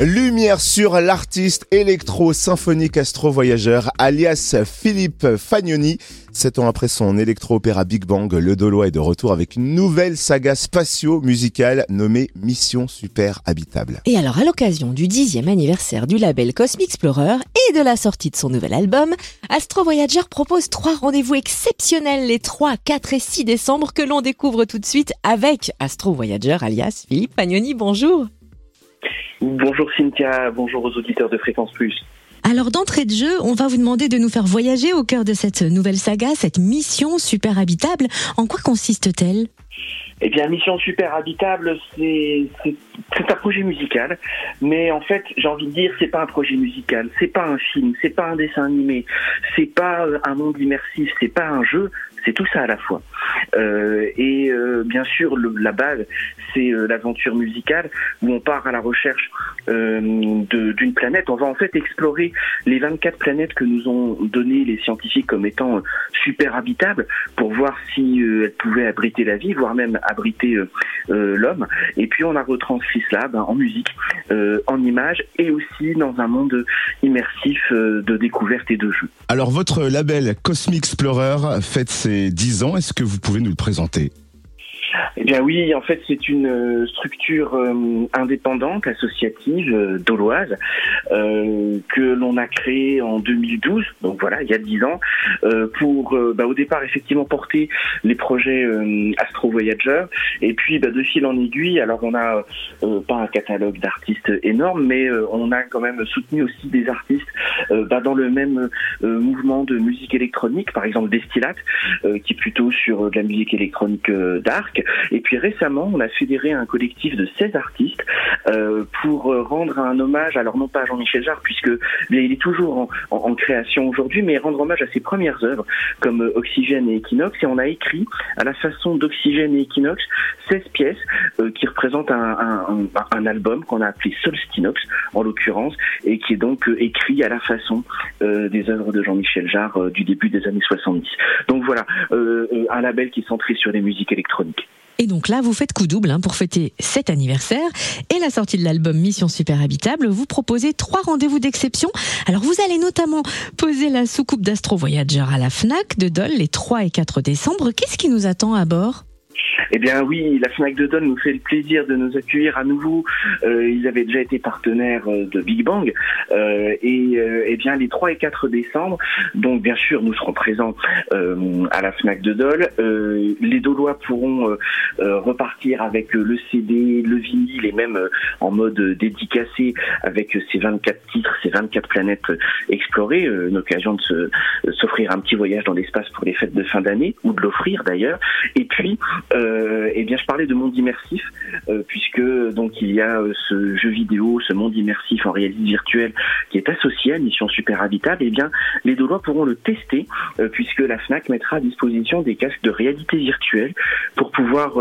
Lumière sur l'artiste électro-symphonique astro-voyageur alias Philippe Fagnoni. Sept ans après son électro-opéra Big Bang, le Dolois est de retour avec une nouvelle saga spatio-musicale nommée Mission Super Habitable. Et alors, à l'occasion du dixième anniversaire du label Cosmic Explorer et de la sortie de son nouvel album, Astro Voyager propose trois rendez-vous exceptionnels les 3, 4 et 6 décembre que l'on découvre tout de suite avec Astro Voyager alias Philippe Fagnoni. Bonjour. Bonjour Cynthia, bonjour aux auditeurs de Fréquence Plus. Alors d'entrée de jeu, on va vous demander de nous faire voyager au cœur de cette nouvelle saga, cette mission super habitable. En quoi consiste-t-elle? Eh bien, Mission Super Habitable, c'est un projet musical, mais en fait, j'ai envie de dire, c'est pas un projet musical, c'est pas un film, c'est pas un dessin animé, c'est pas un monde immersif, c'est pas un jeu, c'est tout ça à la fois. Euh, et euh, bien sûr, la base, c'est euh, l'aventure musicale où on part à la recherche euh, d'une planète. On va en fait explorer les 24 planètes que nous ont données les scientifiques comme étant super habitables pour voir si elles pouvaient abriter la vie, même abriter l'homme. Et puis on a retranscrit cela ben, en musique, en images et aussi dans un monde immersif de découverte et de jeu. Alors votre label Cosmic Explorer fête ses 10 ans. Est-ce que vous pouvez nous le présenter? Eh bien oui, en fait c'est une euh, structure euh, indépendante, associative, euh, doloise, que l'on a créée en 2012, donc voilà, il y a dix ans, pour bah, au départ effectivement porter les projets Astro Voyager, et puis bah, de fil en aiguille, alors on a pas un catalogue d'artistes énorme, mais on a quand même soutenu aussi des artistes bah, dans le même mouvement de musique électronique, par exemple Destillat, qui est plutôt sur de la musique électronique et puis récemment, on a fédéré un collectif de 16 artistes euh, pour rendre un hommage, alors non pas à Jean-Michel Jarre, puisque il est toujours en, création aujourd'hui, mais rendre hommage à ses premières œuvres comme Oxygène et Equinox. Et on a écrit à la façon d'Oxygène et Equinox 16 pièces euh, qui représentent un, un, album qu'on a appelé Solstinox en l'occurrence, et qui est donc euh, écrit à la façon des œuvres de Jean-Michel Jarre du début des années 70. Donc voilà, un label qui est centré sur les musiques électroniques. Et donc là, vous faites coup double hein, pour fêter cet anniversaire et la sortie de l'album Mission Super Habitable. Vous proposez trois rendez-vous d'exception. Alors vous allez notamment poser la soucoupe d'Astro Voyager à la FNAC de Dole les 3 et 4 décembre. Qu'est-ce qui nous attend à bord? Eh bien oui, la FNAC de Donne nous fait le plaisir de nous accueillir à nouveau. Euh, ils avaient déjà été partenaires euh, de Big Bang. Euh, et eh bien les 3 et 4 décembre, donc bien sûr nous serons présents à la FNAC de Dole. les Dolois pourront repartir avec le CD, le vinyle et même en mode dédicacé avec ces 24 titres, ces 24 planètes explorées. une occasion de s'offrir un petit voyage dans l'espace pour les fêtes de fin d'année ou de l'offrir d'ailleurs. Et puis eh bien, je parlais de monde immersif, euh, puisque donc il y a euh, ce jeu vidéo, ce monde immersif en réalité virtuelle qui est associé à Mission Super Habitable. Eh bien, les Dolois pourront le tester, puisque la Fnac mettra à disposition des casques de réalité virtuelle pour pouvoir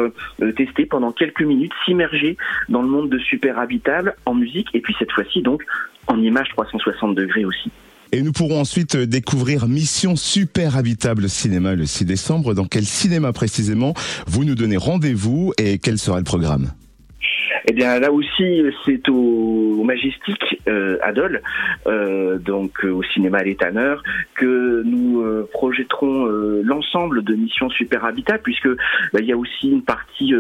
tester pendant quelques minutes, s'immerger dans le monde de Super Habitable en musique, et puis cette fois-ci donc en image 360 degrés aussi. Et nous pourrons ensuite découvrir Mission Super Habitable Cinéma le 6 décembre. Dans quel cinéma précisément? Vous nous donnez rendez-vous et quel sera le programme? Eh bien là aussi, c'est au, Majestic euh, Adol, euh, donc euh, au cinéma Les Tanneurs, que nous euh, projetterons euh, l'ensemble de Mission Super Habitat, puisque bah, il y a aussi une partie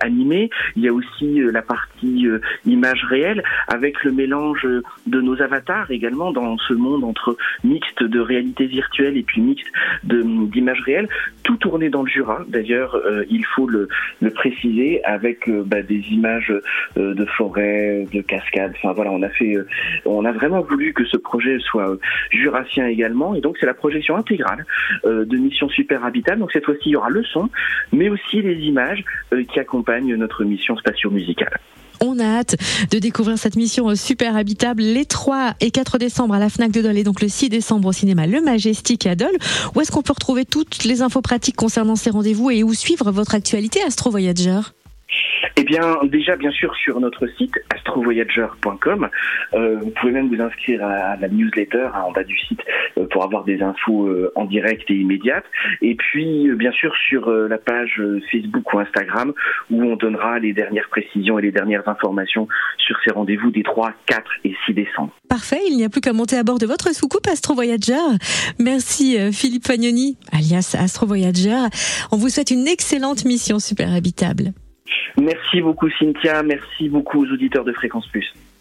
animée, il y a aussi la partie image réelle, avec le mélange de nos avatars également dans ce monde entre mixte de réalité virtuelle et puis mixte d'image réelle, tout tourné dans le Jura. D'ailleurs, il faut le, le préciser avec bah, des images euh, de forêt, de cascades. Enfin voilà, on a fait, euh, on a vraiment voulu que ce projet soit euh, jurassien également. Et donc c'est la projection intégrale de Mission Super Habitat. Donc cette fois-ci, il y aura le son, mais aussi les images qui accompagnent notre mission spatio-musicale. On a hâte de découvrir cette mission super habitable les 3 et 4 décembre à la FNAC de Dole et donc le 6 décembre au cinéma Le Majestic à Dole. Où est-ce qu'on peut retrouver toutes les infos pratiques concernant ces rendez-vous et où suivre votre actualité Astro Voyager? Eh bien, déjà, bien sûr, sur notre site astrovoyager.com, euh, vous pouvez même vous inscrire à, la newsletter hein, en bas du site euh, pour avoir des infos euh, en direct et immédiates. Et puis, bien sûr, sur la page Facebook ou Instagram, où on donnera les dernières précisions et les dernières informations sur ces rendez-vous des 3, 4 et 6 décembre. Parfait, il n'y a plus qu'à monter à bord de votre soucoupe Astro Voyager. Merci Philippe Fagnoni, alias Astro Voyager. On vous souhaite une excellente mission super habitable. Merci beaucoup Cynthia, merci beaucoup aux auditeurs de Fréquence Plus.